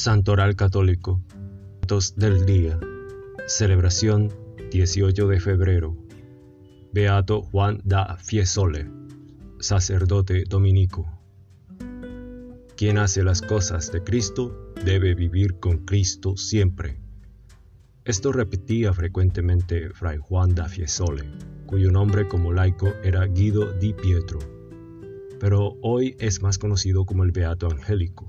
Santoral Católico. Del día. Celebración 18 de febrero. Beato Juan da Fiesole, sacerdote dominico. Quien hace las cosas de Cristo debe vivir con Cristo siempre. Esto repetía frecuentemente Fray Juan da Fiesole, cuyo nombre como laico era Guido di Pietro, pero hoy es más conocido como el Beato Angélico.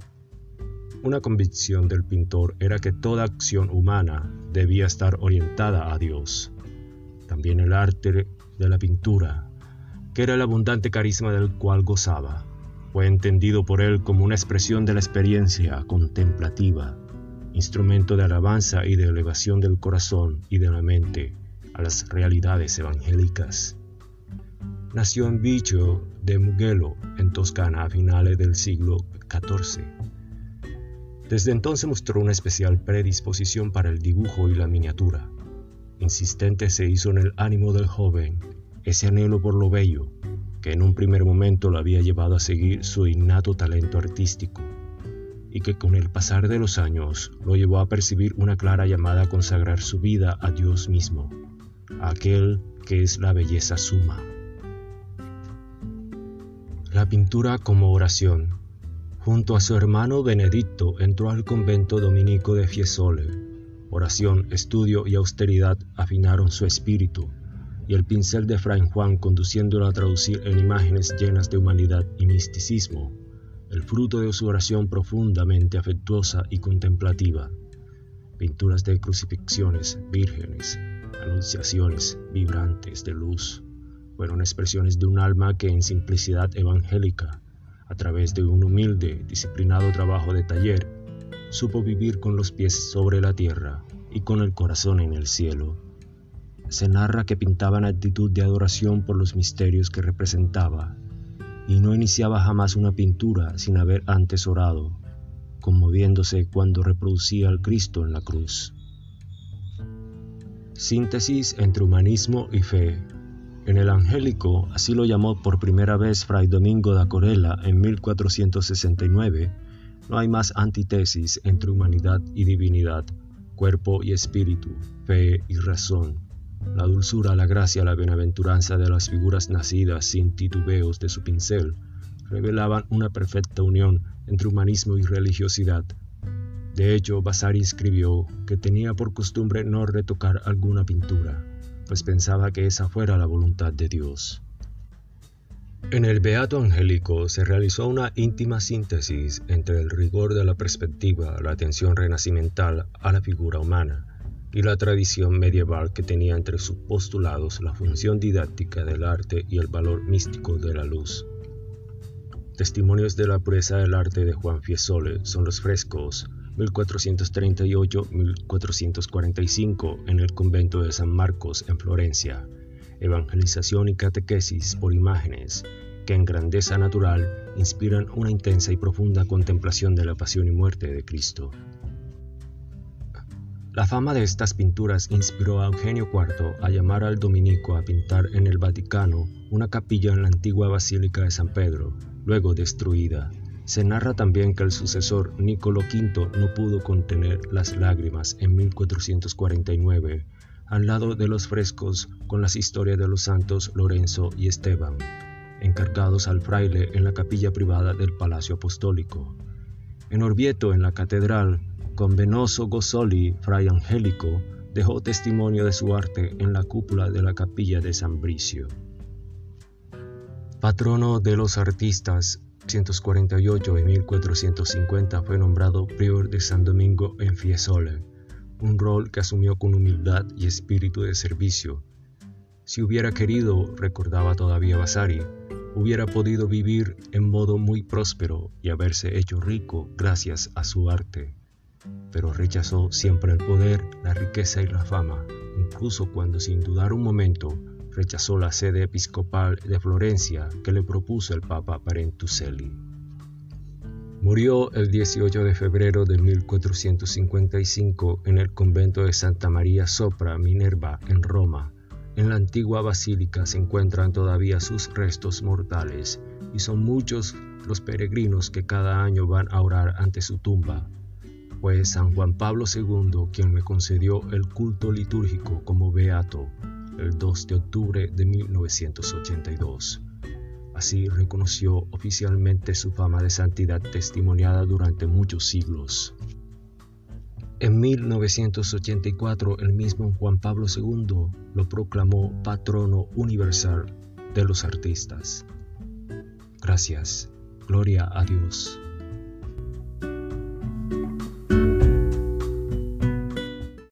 Una convicción del pintor era que toda acción humana debía estar orientada a Dios. También el arte de la pintura, que era el abundante carisma del cual gozaba, fue entendido por él como una expresión de la experiencia contemplativa, instrumento de alabanza y de elevación del corazón y de la mente a las realidades evangélicas. Nació en Vicio de Mugello, en Toscana, a finales del siglo XIV desde entonces mostró una especial predisposición para el dibujo y la miniatura. Insistente se hizo en el ánimo del joven ese anhelo por lo bello, que en un primer momento lo había llevado a seguir su innato talento artístico, y que con el pasar de los años lo llevó a percibir una clara llamada a consagrar su vida a Dios mismo, a aquel que es la belleza suma. La pintura como oración Junto a su hermano Benedicto entró al convento dominico de Fiesole. Oración, estudio y austeridad afinaron su espíritu, y el pincel de Fray Juan conduciéndolo a traducir en imágenes llenas de humanidad y misticismo, el fruto de su oración profundamente afectuosa y contemplativa. Pinturas de crucifixiones, vírgenes, anunciaciones vibrantes de luz, fueron expresiones de un alma que en simplicidad evangélica a través de un humilde, disciplinado trabajo de taller, supo vivir con los pies sobre la tierra y con el corazón en el cielo. Se narra que pintaba en actitud de adoración por los misterios que representaba, y no iniciaba jamás una pintura sin haber antes orado, conmoviéndose cuando reproducía al Cristo en la cruz. Síntesis entre humanismo y fe en el Angélico, así lo llamó por primera vez Fray Domingo da Corella en 1469, no hay más antítesis entre humanidad y divinidad, cuerpo y espíritu, fe y razón. La dulzura, la gracia, la bienaventuranza de las figuras nacidas sin titubeos de su pincel revelaban una perfecta unión entre humanismo y religiosidad. De hecho, Vasari escribió que tenía por costumbre no retocar alguna pintura pues pensaba que esa fuera la voluntad de Dios. En el Beato Angélico se realizó una íntima síntesis entre el rigor de la perspectiva, la atención renacimental a la figura humana y la tradición medieval que tenía entre sus postulados la función didáctica del arte y el valor místico de la luz. Testimonios de la pureza del arte de Juan Fiesole son los frescos 1438-1445 en el convento de San Marcos en Florencia, evangelización y catequesis por imágenes que en grandeza natural inspiran una intensa y profunda contemplación de la pasión y muerte de Cristo. La fama de estas pinturas inspiró a Eugenio IV a llamar al dominico a pintar en el Vaticano una capilla en la antigua Basílica de San Pedro, luego destruida, se narra también que el sucesor Nicolo V no pudo contener las lágrimas en 1449 al lado de los frescos con las historias de los santos Lorenzo y Esteban, encargados al fraile en la capilla privada del Palacio Apostólico. En Orvieto, en la catedral, con Venoso Gozzoli, fray angélico, dejó testimonio de su arte en la cúpula de la capilla de San Bricio. Patrono de los artistas, 1448 y 1450 fue nombrado prior de San Domingo en Fiesole, un rol que asumió con humildad y espíritu de servicio. Si hubiera querido, recordaba todavía Vasari, hubiera podido vivir en modo muy próspero y haberse hecho rico gracias a su arte. Pero rechazó siempre el poder, la riqueza y la fama, incluso cuando sin dudar un momento rechazó la sede episcopal de Florencia que le propuso el Papa Parentuselli. Murió el 18 de febrero de 1455 en el convento de Santa María Sopra Minerva en Roma. En la antigua basílica se encuentran todavía sus restos mortales y son muchos los peregrinos que cada año van a orar ante su tumba. Fue San Juan Pablo II quien me concedió el culto litúrgico como beato el 2 de octubre de 1982. Así reconoció oficialmente su fama de santidad testimoniada durante muchos siglos. En 1984 el mismo Juan Pablo II lo proclamó patrono universal de los artistas. Gracias. Gloria a Dios.